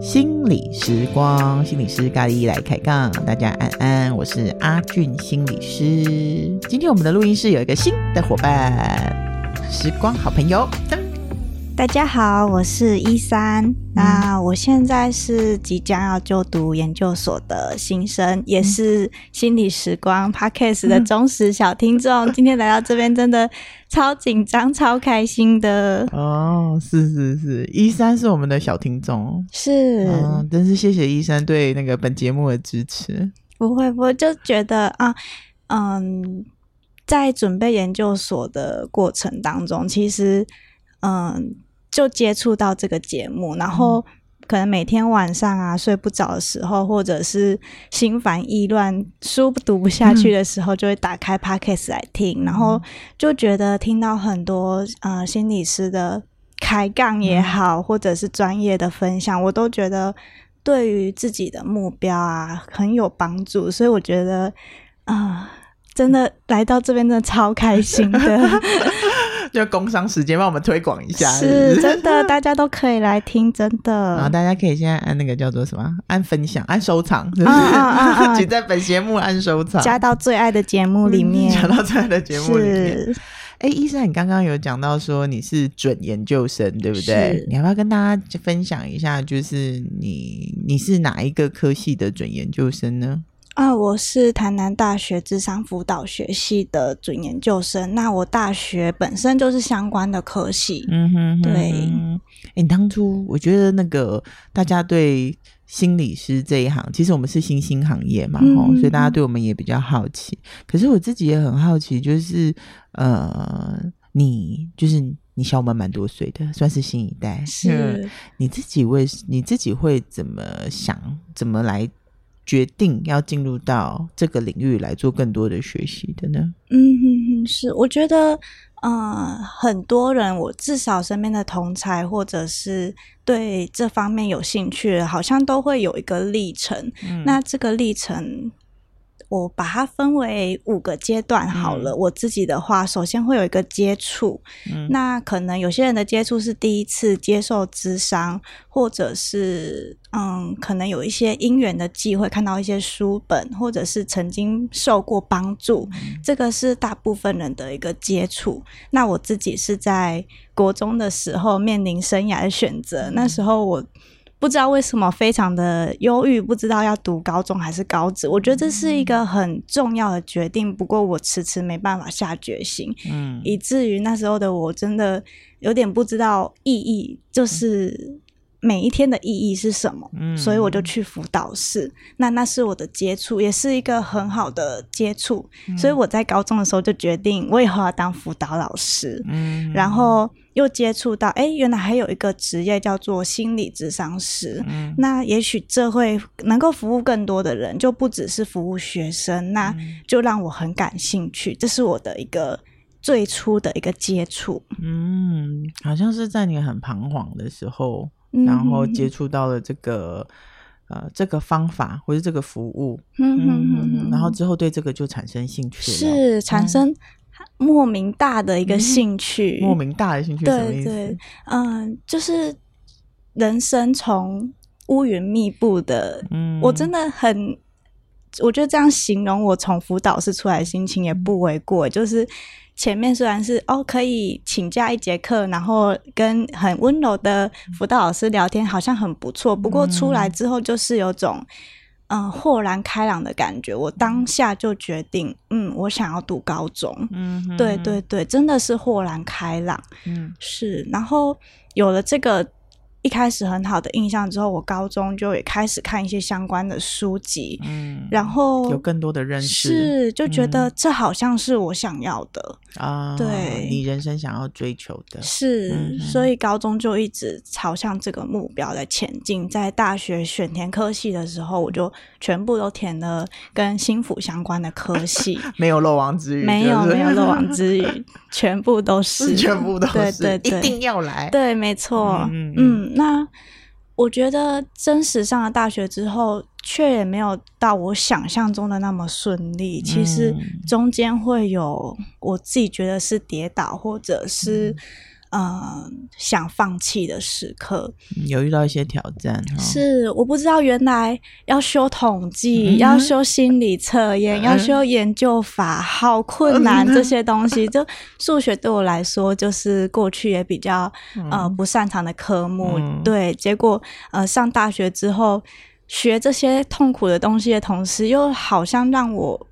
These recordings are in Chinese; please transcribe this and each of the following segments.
心理时光，心理师咖喱来开杠，大家安安，我是阿俊心理师。今天我们的录音室有一个新的伙伴，时光好朋友。大家好，我是一三、嗯。那我现在是即将要就读研究所的新生，嗯、也是心理时光 Podcast 的忠实小听众、嗯。今天来到这边，真的超紧张、超开心的。哦，是是是，一三是我们的小听众，是。嗯，真是谢谢一三对那个本节目的支持。不会，不会，就觉得啊，嗯，在准备研究所的过程当中，其实，嗯。就接触到这个节目，然后可能每天晚上啊睡不着的时候，或者是心烦意乱、书读不下去的时候，就会打开 Podcast 来听，然后就觉得听到很多呃心理师的开杠也好，或者是专业的分享，我都觉得对于自己的目标啊很有帮助，所以我觉得啊、呃，真的来到这边真的超开心的。就工商时间帮我们推广一下，是真的，大家都可以来听，真的。然后大家可以现在按那个叫做什么？按分享，按收藏，是不是？啊啊啊！请在本节目按收藏，加到最爱的节目里面，加到最爱的节目里面。哎，医生，你刚刚有讲到说你是准研究生，对不对？你要不要跟大家分享一下，就是你你是哪一个科系的准研究生呢？啊，我是台南大学智商辅导学系的准研究生。那我大学本身就是相关的科系。嗯哼，哼，对。哎、欸，你当初我觉得那个大家对心理师这一行，其实我们是新兴行业嘛，吼、嗯，所以大家对我们也比较好奇。可是我自己也很好奇，就是呃，你就是你小我们蛮多岁的，算是新一代。是。你自己为你自己会怎么想？怎么来？决定要进入到这个领域来做更多的学习的呢？嗯哼哼，是，我觉得，呃，很多人，我至少身边的同才，或者是对这方面有兴趣，好像都会有一个历程。嗯，那这个历程。我把它分为五个阶段好了。嗯。我自己的话，首先会有一个接触，嗯，那可能有些人的接触是第一次接受智商，或者是嗯，可能有一些因缘的机会看到一些书本，或者是曾经受过帮助，嗯，这个是大部分人的一个接触。那我自己是在国中的时候面临生涯的选择，那时候我。不知道为什么非常的忧郁，不知道要读高中还是高职。我觉得这是一个很重要的决定，不过我迟迟没办法下决心，嗯，以至于那时候的我真的有点不知道意义，就是。每一天的意义是什么？嗯，所以我就去辅导室。那那是我的接触，也是一个很好的接触。嗯，所以我在高中的时候就决定，我以后要当辅导老师。嗯，然后又接触到，哎，原来还有一个职业叫做心理咨商师。嗯，那也许这会能够服务更多的人，就不只是服务学生。那就让我很感兴趣。这是我的一个最初的一个接触。嗯，好像是在你很彷徨的时候。然后接触到了这个、嗯、呃这个方法或者这个服务，嗯然后之后对这个就产生兴趣了，是产生莫名大的一个兴趣，嗯、莫名大的兴趣，对对，嗯、呃，就是人生从乌云密布的，嗯，我真的很，我觉得这样形容我从辅导室出来的心情也不为过，就是。前面虽然是哦，可以请假一节课，然后跟很温柔的辅导老师聊天，好像很不错。不过出来之后，就是有种嗯、呃、豁然开朗的感觉。我当下就决定，嗯，我想要读高中。嗯，对对对，真的是豁然开朗。嗯，是。然后有了这个。一开始很好的印象之后，我高中就也开始看一些相关的书籍，嗯，然后有更多的认识，是就觉得这好像是我想要的啊，对，你人生想要追求的，是，嗯，所以高中就一直朝向这个目标在前进。在大学选填科系的时候，我就全部都填了跟心辅相关的科系，没有漏网之鱼，没有没有漏网之鱼，全部都是，全部都是，对对对，一定要来，对，没错，嗯嗯。嗯那我觉得真实上了大学之后，却也没有到我想象中的那么顺利。其实中间会有我自己觉得是跌倒，或者是。嗯呃，想放弃的时刻，有遇到一些挑战。是，我不知道原来要修统计，嗯、要修心理测验，嗯、要修研究法，好困难。这些东西，嗯、就数学对我来说，就是过去也比较、嗯、呃不擅长的科目。嗯、对，结果呃上大学之后，学这些痛苦的东西的同时，又好像让我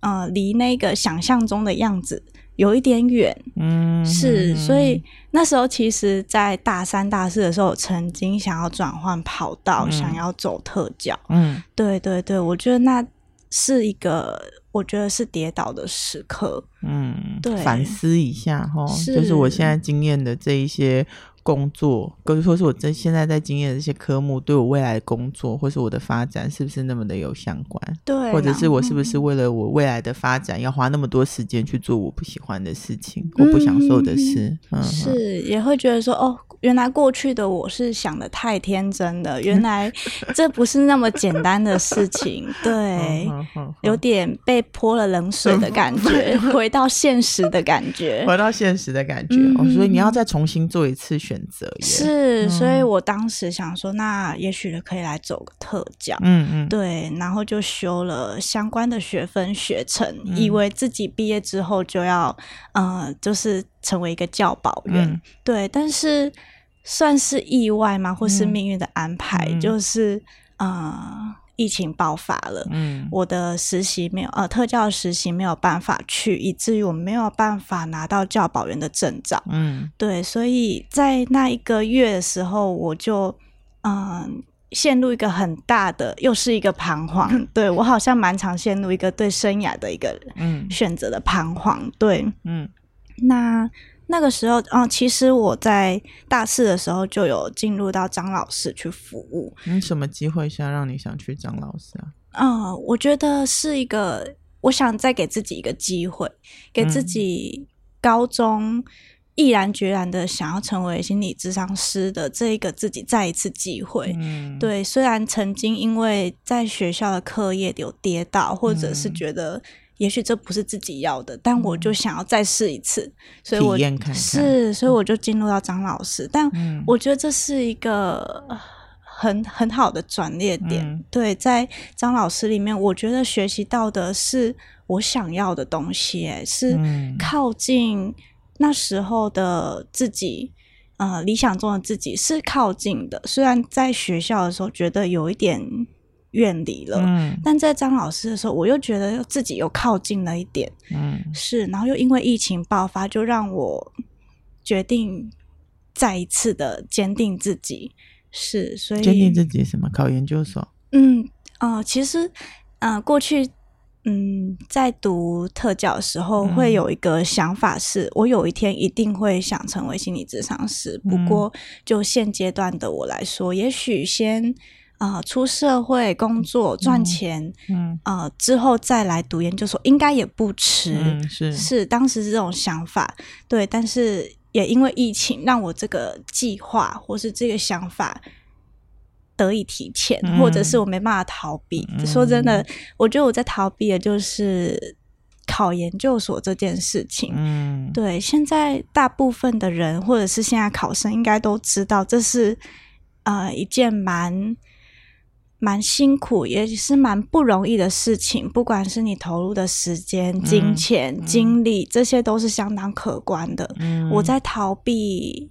呃离那个想象中的样子。有一点远，嗯，是，所以那时候其实，在大三、大四的时候，曾经想要转换跑道，嗯、想要走特教，嗯，对对对，我觉得那是一个，我觉得是跌倒的时刻，嗯，对，反思一下哈，就是我现在经验的这一些。工作，或者说是我这现在在经验的这些科目，对我未来的工作或是我的发展，是不是那么的有相关？对，或者是我是不是为了我未来的发展，要花那么多时间去做我不喜欢的事情，嗯、我不享受的事？嗯、是，也会觉得说，哦，原来过去的我是想的太天真了，原来 这不是那么简单的事情，对，有点被泼了冷水的感觉，回到现实的感觉，回到现实的感觉。哦，所以你要再重新做一次选择是，所以我当时想说，那也许可以来走个特教，嗯嗯，对，然后就修了相关的学分学程，嗯、以为自己毕业之后就要，呃，就是成为一个教保员，嗯、对，但是算是意外吗？或是命运的安排？嗯、就是，呃。疫情爆发了，嗯，我的实习没有，呃，特教实习没有办法去，以至于我没有办法拿到教保员的证照，嗯，对，所以在那一个月的时候，我就，嗯、呃，陷入一个很大的，又是一个彷徨，对，我好像蛮常陷入一个对生涯的一个，嗯，选择的彷徨，对，嗯，那。那个时候，嗯，其实我在大四的时候就有进入到张老师去服务。嗯，什么机会下让你想去张老师啊？嗯，我觉得是一个，我想再给自己一个机会，给自己高中毅然决然的想要成为心理咨商师的这一个自己再一次机会。嗯，对，虽然曾经因为在学校的课业有跌倒，或者是觉得。也许这不是自己要的，但我就想要再试一次，嗯、所以我体验看看是，所以我就进入到张老师。嗯、但我觉得这是一个很很好的转捩点。嗯、对，在张老师里面，我觉得学习到的是我想要的东西，是靠近那时候的自己，呃，理想中的自己是靠近的。虽然在学校的时候觉得有一点。远离了，嗯，但在张老师的时候，我又觉得自己又靠近了一点，嗯，是，然后又因为疫情爆发，就让我决定再一次的坚定自己，是，所以坚定自己什么？考研究所？嗯，呃，其实，嗯、呃，过去，嗯，在读特教的时候，会有一个想法是，是、嗯、我有一天一定会想成为心理咨商师。不过，就现阶段的我来说，也许先。啊、呃，出社会工作赚钱，嗯，啊、呃，之后再来读研究所，应该也不迟。嗯、是是，当时是这种想法，对。但是也因为疫情，让我这个计划或是这个想法得以提前，嗯、或者是我没办法逃避。嗯、说真的，我觉得我在逃避的就是考研究所这件事情。嗯，对。现在大部分的人，或者是现在考生，应该都知道，这是呃一件蛮。蛮辛苦，也是蛮不容易的事情。不管是你投入的时间、金钱、嗯、精力，这些都是相当可观的。嗯、我在逃避，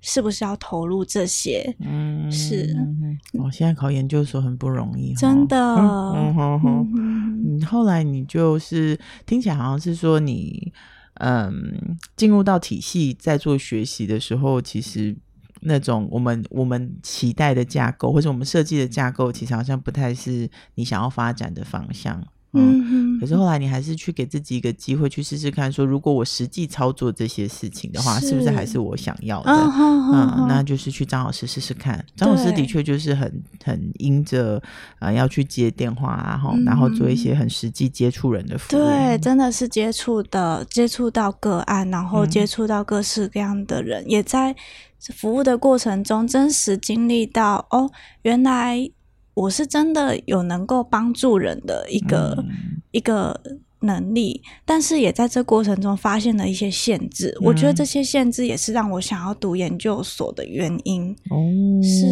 是不是要投入这些？嗯，是。我现在考研究所很不容易，真的。嗯哼哼。你后来你就是听起来好像是说你，嗯，进入到体系在做学习的时候，其实。那种我们我们期待的架构，或者我们设计的架构，其实好像不太是你想要发展的方向。嗯，可是后来你还是去给自己一个机会，去试试看，说如果我实际操作这些事情的话，是，是不是还是我想要的？嗯，嗯，那就是去张老师试试看。张老师的确就是很很因着啊、呃、要去接电话啊，然后做一些很实际接触人的服务。对，真的是接触的接触到个案，然后接触到各式各样的人，嗯、也在。服务的过程中，真实经历到哦，原来我是真的有能够帮助人的一个、嗯、一个。能力，但是也在这过程中发现了一些限制。嗯、我觉得这些限制也是让我想要读研究所的原因。哦，是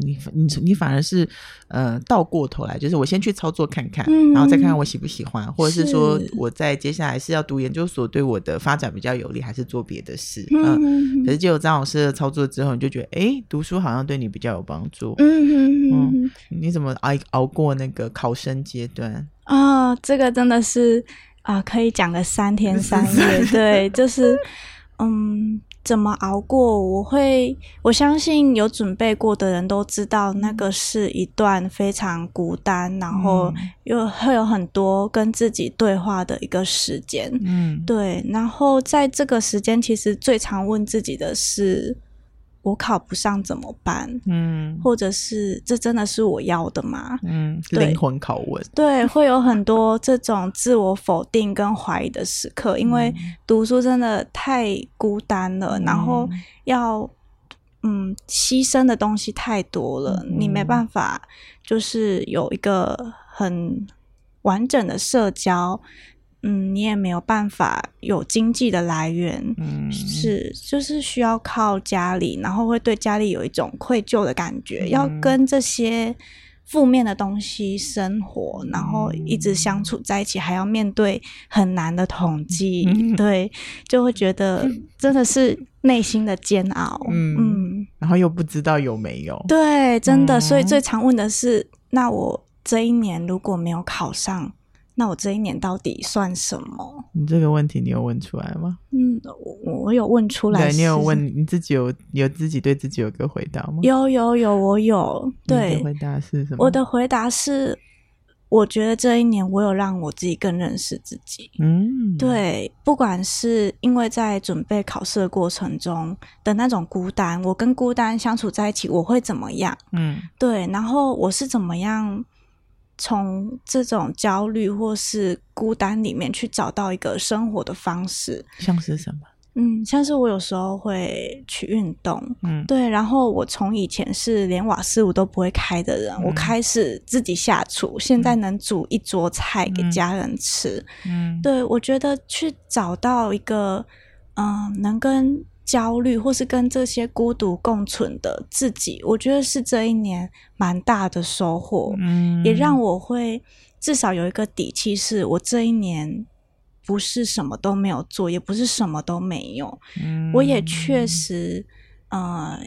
你你你反而是呃倒过头来，就是我先去操作看看，嗯、然后再看看我喜不喜欢，或者是说我在接下来是要读研究所对我的发展比较有利，还是做别的事？嗯、呃，可是就有张老师的操作之后，你就觉得哎，读书好像对你比较有帮助。嗯嗯，你怎么熬熬过那个考生阶段？啊、哦，这个真的是啊、呃，可以讲个三天 三夜。对，就是嗯，怎么熬过？我会，我相信有准备过的人都知道，那个是一段非常孤单，然后又会有很多跟自己对话的一个时间。嗯，对。然后在这个时间，其实最常问自己的是。我考不上怎么办？嗯，或者是这真的是我要的吗？嗯，灵魂拷问。对，会有很多这种自我否定跟怀疑的时刻，因为读书真的太孤单了，嗯、然后要嗯牺牲的东西太多了，嗯、你没办法就是有一个很完整的社交。嗯，你也没有办法有经济的来源，嗯，是就是需要靠家里，然后会对家里有一种愧疚的感觉，嗯、要跟这些负面的东西生活，然后一直相处在一起，还要面对很难的统计，嗯、对，就会觉得真的是内心的煎熬，嗯，嗯然后又不知道有没有，对，真的，嗯、所以最常问的是，那我这一年如果没有考上。那我这一年到底算什么？你这个问题你有问出来吗？嗯，我我有问出来。对，你有问你自己有有自己对自己有个回答吗？有有有，我有。对，回答是什么？我的回答是，我觉得这一年我有让我自己更认识自己。嗯，对，不管是因为在准备考试的过程中的那种孤单，我跟孤单相处在一起，我会怎么样？嗯，对，然后我是怎么样？从这种焦虑或是孤单里面去找到一个生活的方式，像是什么？嗯，像是我有时候会去运动，嗯，对。然后我从以前是连瓦斯炉都不会开的人，嗯、我开始自己下厨，现在能煮一桌菜给家人吃。嗯，对，我觉得去找到一个，嗯、呃，能跟。焦虑，或是跟这些孤独共存的自己，我觉得是这一年蛮大的收获，嗯，也让我会至少有一个底气，是我这一年不是什么都没有做，也不是什么都没有，嗯，我也确实，呃，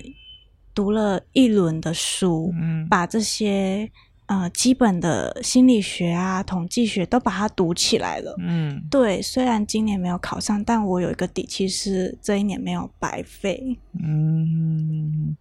读了一轮的书，嗯，把这些。呃，基本的心理学啊、统计学都把它读起来了。嗯，对。虽然今年没有考上，但我有一个底气是这一年没有白费。嗯，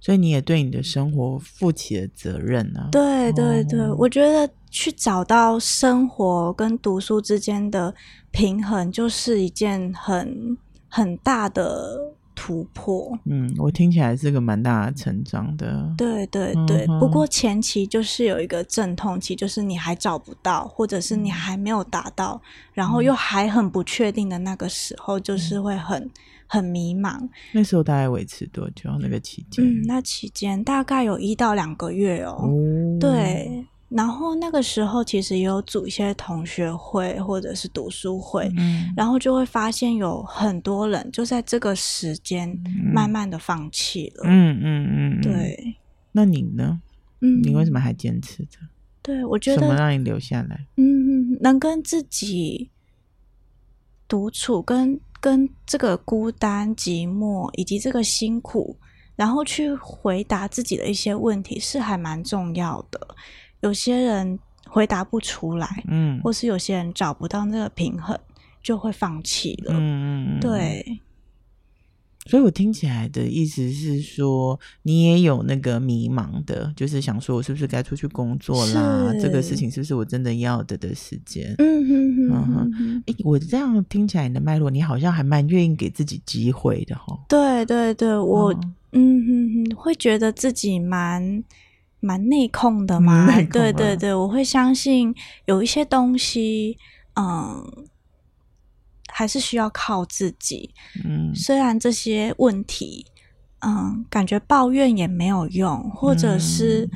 所以你也对你的生活负起了责任呢、啊？对对对，哦、我觉得去找到生活跟读书之间的平衡，就是一件很很大的。突破，嗯，我听起来是个蛮大的成长的。对对对，嗯、不过前期就是有一个阵痛期，就是你还找不到，或者是你还没有达到，嗯、然后又还很不确定的那个时候，就是会很、嗯、很迷茫。那时候大概维持多久？那个期间？嗯，那期间大概有一到两个月哦。哦对。然后那个时候其实也有组一些同学会或者是读书会，嗯、然后就会发现有很多人就在这个时间慢慢的放弃了。嗯嗯嗯，对。那你呢？嗯，你为什么还坚持着？对，我觉得什么让你留下来？嗯，能跟自己独处，跟跟这个孤单寂寞以及这个辛苦，然后去回答自己的一些问题，是还蛮重要的。有些人回答不出来，嗯，或是有些人找不到那个平衡，就会放弃了，嗯，对。所以我听起来的意思是说，你也有那个迷茫的，就是想说我是不是该出去工作啦？这个事情是不是我真的要的的时间？嗯哼哼嗯哼。哎，我这样听起来你的脉络，你好像还蛮愿意给自己机会的哈。对对对，我、哦、嗯哼哼，会觉得自己蛮。蛮内控的嘛，对对对，我会相信有一些东西，嗯，还是需要靠自己。嗯，虽然这些问题，嗯，感觉抱怨也没有用，或者是，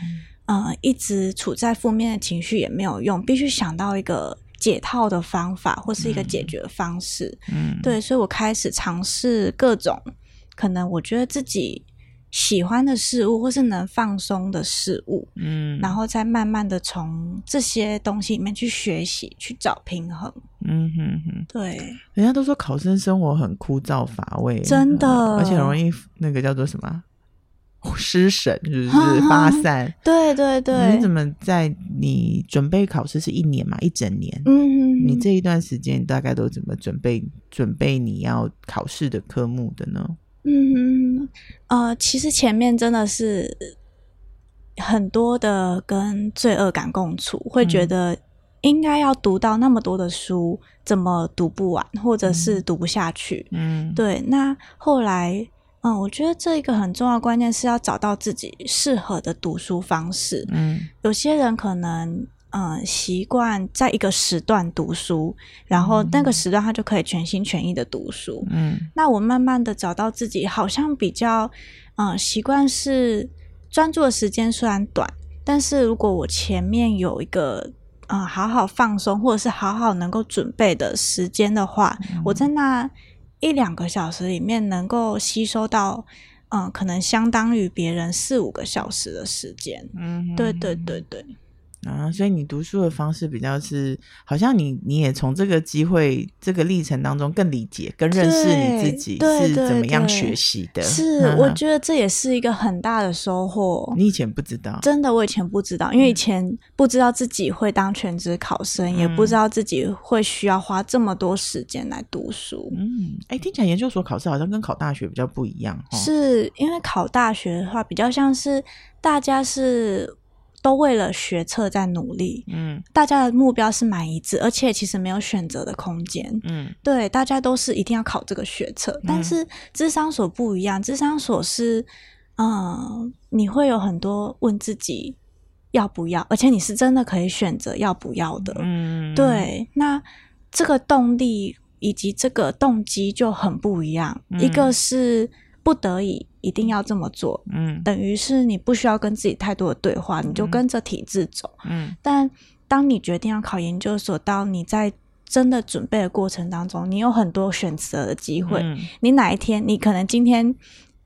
嗯，一直处在负面的情绪也没有用，必须想到一个解套的方法或是一个解决方式。嗯，对，所以我开始尝试各种可能我觉得自己喜欢的事物，或是能放松的事物。嗯，然后再慢慢的从这些东西里面去学习，去找平衡。嗯哼哼，对，人家都说考生生活很枯燥乏味，真的，嗯，而且容易那个叫做什么？失神就是 发散，对对对。你怎么在你准备考试是一年嘛？一整年，嗯哼哼，你这一段时间大概都怎么准备？准备你要考试的科目的呢？嗯，呃，其实前面真的是很多的跟罪恶感共处，会觉得应该要读到那么多的书，怎么读不完，或者是读不下去？嗯，对。那后来。嗯，我觉得这一个很重要的关键是要找到自己适合的读书方式。嗯，有些人可能嗯习惯在一个时段读书，然后那个时段他就可以全心全意的读书。嗯，那我慢慢的找到自己好像比较嗯习惯是专注的时间虽然短，但是如果我前面有一个嗯好好放松或者是好好能够准备的时间的话，嗯，我在那。一两个小时里面能够吸收到，嗯，可能相当于别人四五个小时的时间。嗯，对对对对。啊，所以你读书的方式比较是，好像你你也从这个机会、这个历程当中更理解、更认识你自己是怎么样学习的。是，我觉得这也是一个很大的收获。你以前不知道，真的，我以前不知道，因为以前不知道自己会当全职考生，嗯、也不知道自己会需要花这么多时间来读书。嗯，哎，听起来研究所考试好像跟考大学比较不一样。是因为考大学的话，比较像是大家是。都为了学测在努力，嗯，大家的目标是蛮一致，而且其实没有选择的空间，嗯，对，大家都是一定要考这个学测，嗯，但是智商所不一样，智商所是，嗯，你会有很多问自己要不要，而且你是真的可以选择要不要的，嗯，对，那这个动力以及这个动机就很不一样，嗯，一个是。不得已一定要这么做，嗯，等于是你不需要跟自己太多的对话，嗯，你就跟着体制走，嗯。但当你决定要考研究所，当你在真的准备的过程当中，你有很多选择的机会，嗯。你哪一天，你可能今天，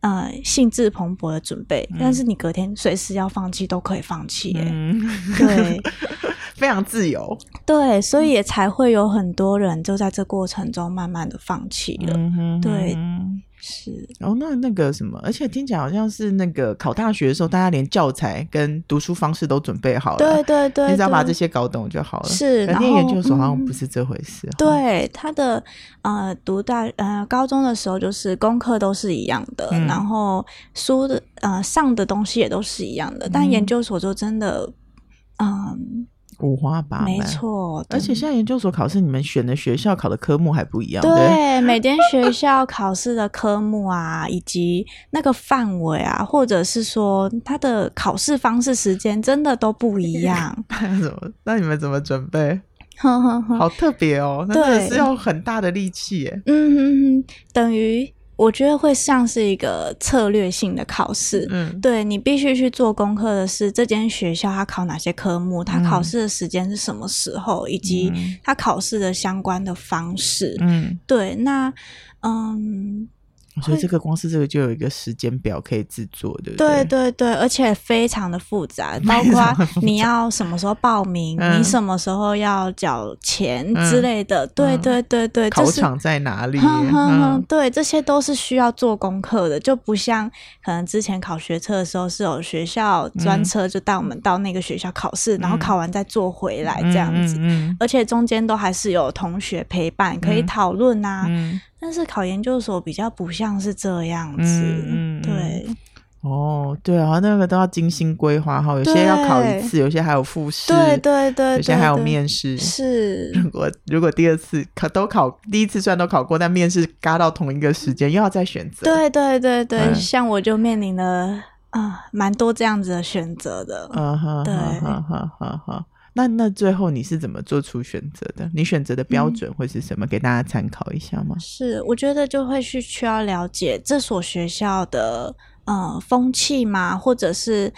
呃，兴致蓬勃的准备，嗯，但是你隔天随时要放弃都可以放弃，嗯，对，非常自由，对，所以也才会有很多人就在这过程中慢慢的放弃了，嗯，对。是哦，那那个什么，而且听起来好像是那个考大学的时候，大家连教材跟读书方式都准备好了，对对对，你只要把这些搞懂就好了。是，然后研究所好像不是这回事。嗯、对，他的呃，读大呃高中的时候，就是功课都是一样的，嗯、然后书的呃上的东西也都是一样的，嗯、但研究所就真的嗯。呃五花八门，没错。而且现在研究所考试，你们选的学校考的科目还不一样。对，对每间学校考试的科目啊，以及那个范围啊，或者是说它的考试方式、时间，真的都不一样。那怎么？那你们怎么准备？好特别哦，那真的是要很大的力气耶。嗯哼哼，等于。我觉得会像是一个策略性的考试，嗯，对，你必须去做功课的是这间学校它考哪些科目，它考试的时间是什么时候，嗯，以及它考试的相关的方式，嗯，对，那嗯。所以这个光是这个就有一个时间表可以制作，对不对？对对对，而且非常的复杂，包括你要什么时候报名，嗯、你什么时候要缴钱之类的。嗯、对对对对，考场在哪里？哼哼哼，对，这些都是需要做功课的，就不像可能之前考学测的时候是有学校专车就带我们到那个学校考试，嗯、然后考完再坐回来这样子，而且中间都还是有同学陪伴，可以讨论啊。但是考研究所比较不像是这样子，嗯、对，哦，对啊，那个都要精心规划哈，有些要考一次，有些还有复试，对对对，有些还有面试，是。如果如果第二次考都考，第一次虽然都考过，但面试嘎到同一个时间，又要再选择，对对对对，嗯、像我就面临了啊，蛮多这样子的选择的，嗯哼，对，哈哈哈哈。那那最后你是怎么做出选择的？你选择的标准会是什么？嗯、给大家参考一下吗？是，我觉得就会去需要了解这所学校的呃风气嘛，或者是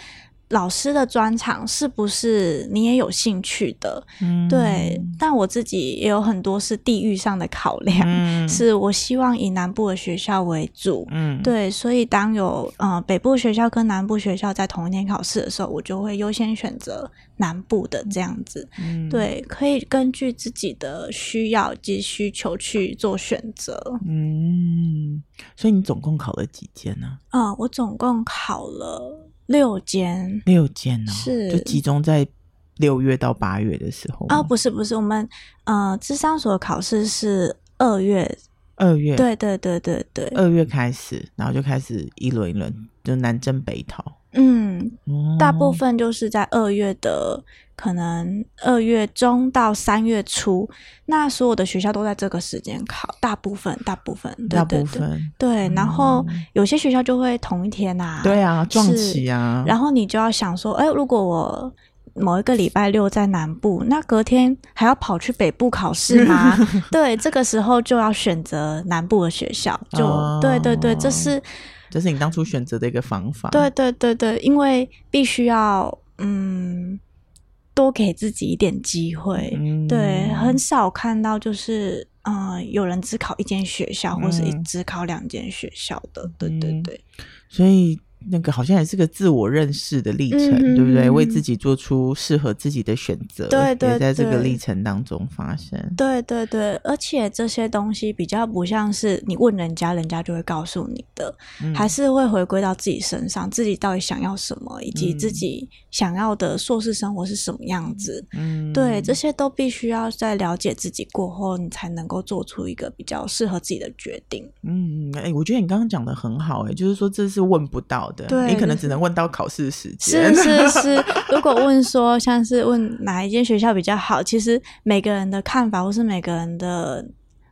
老师的专长是不是你也有兴趣的？嗯，对。但我自己也有很多是地域上的考量，嗯、是我希望以南部的学校为主。嗯，对。所以当有呃北部学校跟南部学校在同一天考试的时候，我就会优先选择南部的这样子。嗯，对，可以根据自己的需要及需求去做选择。嗯，所以你总共考了几间呢？啊、呃，我总共考了。六间，六间呢、哦，是。就集中在六月到八月的时候啊？不是不是，我们呃，智商所考试是二月，二月，对对对对对，二月开始，然后就开始一轮一轮，就南征北讨。嗯，大部分就是在二月的，可能二月中到三月初，那所有的学校都在这个时间考，大部分，大部分，对对对，大部分，对。然后有些学校就会同一天啊，对啊，撞期啊。然后你就要想说，哎，如果我某一个礼拜六在南部，那隔天还要跑去北部考试吗？对，这个时候就要选择南部的学校，就、哦、对对对，这是。这是你当初选择的一个方法。对对对对，因为必须要嗯多给自己一点机会。嗯、对，很少看到就是嗯、呃、有人只考一间学校，或是只考两间学校的。嗯、对对对，所以。那个好像也是个自我认识的历程，嗯、对不对？为自己做出适合自己的选择，对，对对，也在这个历程当中发生。对对对，而且这些东西比较不像是你问人家，人家就会告诉你的，嗯、还是会回归到自己身上，自己到底想要什么，以及自己想要的硕士生活是什么样子。嗯，对，这些都必须要在了解自己过后，你才能够做出一个比较适合自己的决定。嗯，哎，我觉得你刚刚讲的很好，哎，就是说这是问不到。对，你可能只能问到考试时间。是是是，如果问说像是问哪一间学校比较好，其实每个人的看法或是每个人的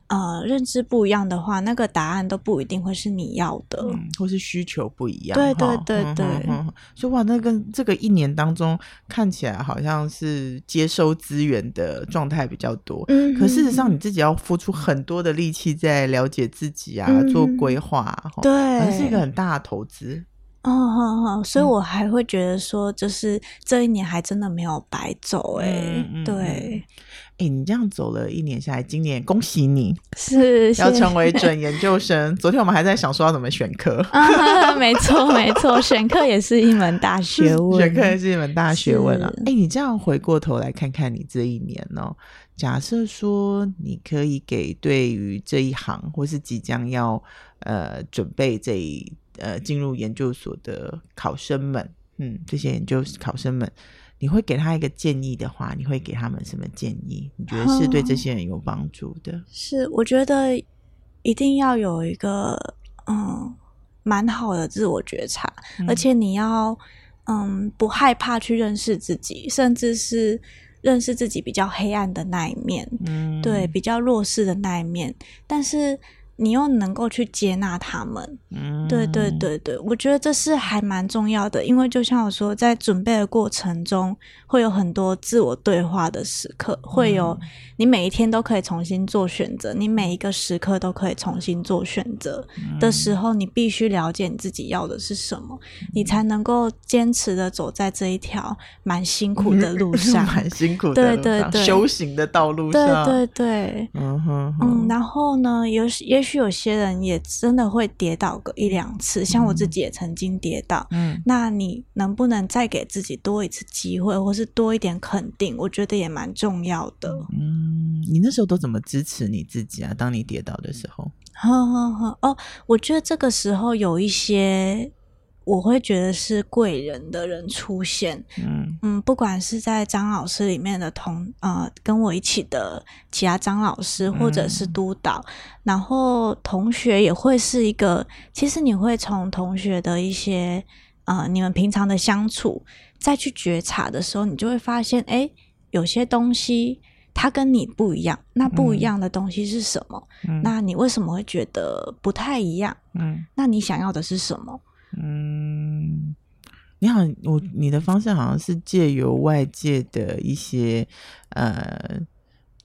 呃认知不一样的话，那个答案都不一定会是你要的，嗯、或是需求不一样。对对对对，嗯嗯嗯、所以哇，那个这个一年当中看起来好像是接收资源的状态比较多，嗯，可事实上你自己要付出很多的力气在了解自己啊，嗯、做规划，对，还是一个很大的投资。哦，好好，所以我还会觉得说，就是这一年还真的没有白走哎、欸，嗯、对，哎、欸，你这样走了一年下来，今年恭喜你，是要成为准研究生。昨天我们还在想说要怎么选课，啊、没错没错，选课也是一门大学问，选课也是一门大学问啊。哎、欸，你这样回过头来看看你这一年呢、喔？假设说你可以给对于这一行或是即将要呃准备这一。呃，进入研究所的考生们，嗯，这些研究考生们，你会给他一个建议的话，你会给他们什么建议？你觉得是对这些人有帮助的？是，我觉得一定要有一个嗯蛮好的自我觉察，嗯、而且你要嗯不害怕去认识自己，甚至是认识自己比较黑暗的那一面，嗯，对，比较弱势的那一面，但是。你又能够去接纳他们，嗯，对对对对，我觉得这是还蛮重要的，因为就像我说，在准备的过程中，会有很多自我对话的时刻，会有你每一天都可以重新做选择，你每一个时刻都可以重新做选择的时候，你必须了解你自己要的是什么，你才能够坚持的走在这一条蛮辛苦的路上，蛮辛苦的，对对对，修行的道路上，对对。对，嗯哼，嗯，然后呢，有也。也许有些人也真的会跌倒个一两次，像我自己也曾经跌倒。嗯，那你能不能再给自己多一次机会，或是多一点肯定？我觉得也蛮重要的。嗯，你那时候都怎么支持你自己啊？当你跌倒的时候，呵呵呵，哦，我觉得这个时候有一些。我会觉得是贵人的人出现，嗯嗯，不管是在张老师里面的同呃跟我一起的其他张老师，或者是督导，嗯、然后同学也会是一个。其实你会从同学的一些呃你们平常的相处，再去觉察的时候，你就会发现，哎，有些东西它跟你不一样。那不一样的东西是什么？嗯、那你为什么会觉得不太一样？嗯，那你想要的是什么？嗯，你好，我你的方向好像是借由外界的一些呃，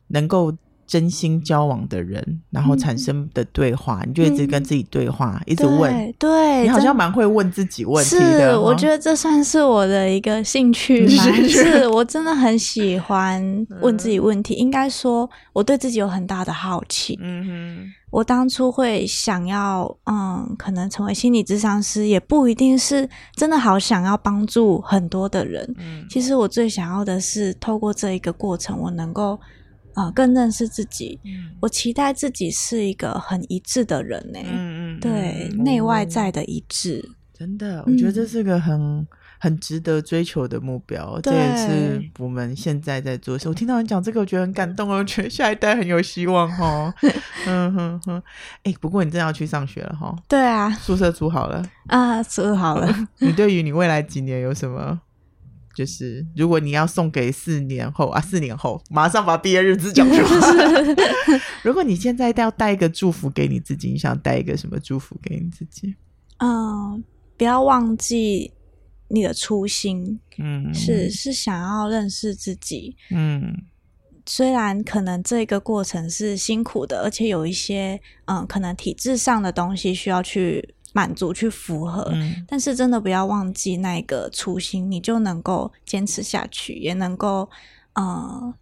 能够真心交往的人，然后产生的对话，嗯、你就一直跟自己对话，嗯、一直问。对，对你好像蛮会问自己问题的。是，我觉得这算是我的一个兴趣吗？是我真的很喜欢问自己问题。嗯、应该说，我对自己有很大的好奇。嗯哼。我当初会想要，嗯，可能成为心理咨商师，也不一定是真的好想要帮助很多的人。嗯，其实我最想要的是透过这一个过程，我能够，呃，更认识自己。嗯，我期待自己是一个很一致的人呢。嗯嗯，对，内外在的一致。真的，我觉得这是个很。嗯很值得追求的目标，对这也是我们现在在做。我听到你讲这个，我觉得很感动哦，我觉得下一代很有希望哦。嗯哼哼，哎、欸，不过你真的要去上学了哈？对啊，宿舍租好了啊，租好了。你对于你未来几年有什么？就是如果你要送给四年后啊，四年后马上把毕业日子讲出来。如果你现在要带一个祝福给你自己，你想带一个什么祝福给你自己？嗯，不要忘记。你的初心，嗯，是是想要认识自己，嗯，虽然可能这个过程是辛苦的，而且有一些，嗯，可能体制上的东西需要去满足、去符合，嗯，但是真的不要忘记那个初心，你就能够坚持下去，也能够，嗯，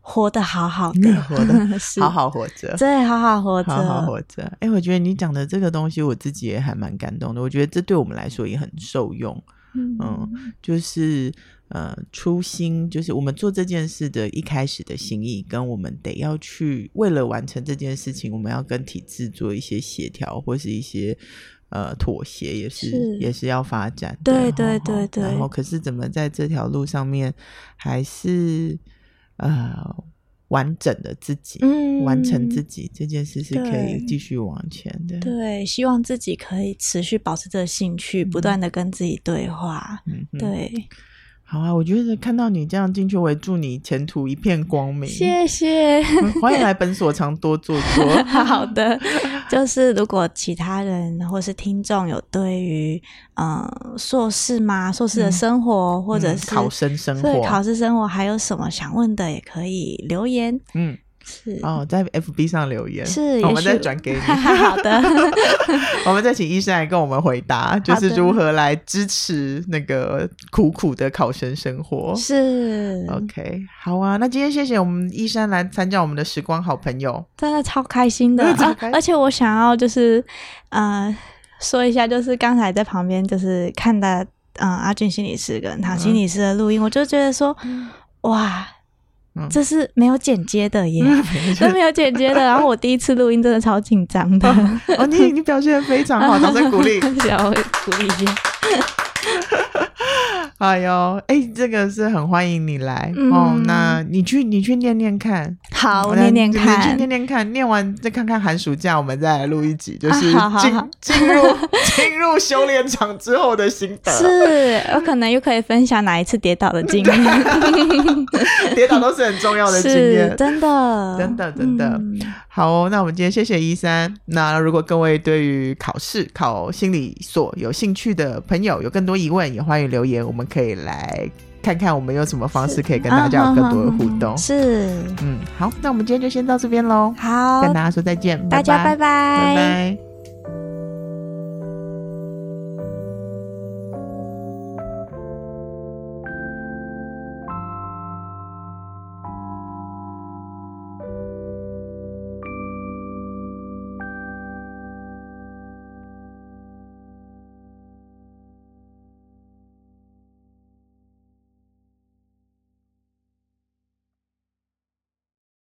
活得好好的，活得 好好活着，对，好好活着，好好活着。哎、欸，我觉得你讲的这个东西，我自己也还蛮感动的。我觉得这对我们来说也很受用。嗯，就是呃，初心就是我们做这件事的一开始的心意，跟我们得要去为了完成这件事情，我们要跟体制做一些协调或是一些呃妥协，也是，是也是要发展的。对对对对。然后，可是怎么在这条路上面，还是呃。完整的自己，嗯，完成自己这件事是可以继续往前的。对，希望自己可以持续保持这个兴趣，嗯、不断的跟自己对话。对。好啊，我觉得看到你这样进去，我也祝你前途一片光明。谢谢，欢迎来本所常多做做。好的，就是如果其他人或是听众有对于嗯硕士吗？硕士的生活，嗯、或者是考生生活，对考试生活还有什么想问的，也可以留言。嗯。是。哦，在 FB 上留言，是我们再转给你。好的，我们再请医生来跟我们回答，就是如何来支持那个苦苦的考生生活。是。OK，好啊，那今天谢谢我们医生来参加我们的时光好朋友，真的超开心的。啊、而且我想要就是呃说一下，就是刚才在旁边就是看到嗯阿俊心理师跟唐心理师的录音，嗯、我就觉得说哇。这是没有剪接的耶，这、嗯、没有剪接的。然后我第一次录音，真的超紧张的。哦，哦，你你表现的非常好，掌声鼓励，小鼓励一下。哎呦，哎、欸，这个是很欢迎你来、嗯、哦。那你去，你去念念看。好，我念念看。你去念念看，念完再看看寒暑假，我们再来录一集，就是进、啊、进入 进入修炼场之后的心得。是，我可能又可以分享哪一次跌倒的经验。跌倒都是很重要的经验，真的，真的，真的。嗯、好、哦，那我们今天谢谢一三。那如果各位对于考试考心理所有兴趣的朋友，有更多疑问，也欢迎留言，我们。可以来看看我们有什什么方式可以跟大家有更多的互动。是，嗯，好，那我们今天就先到这边喽。好，跟大家说再见，大家拜拜，拜拜。拜拜。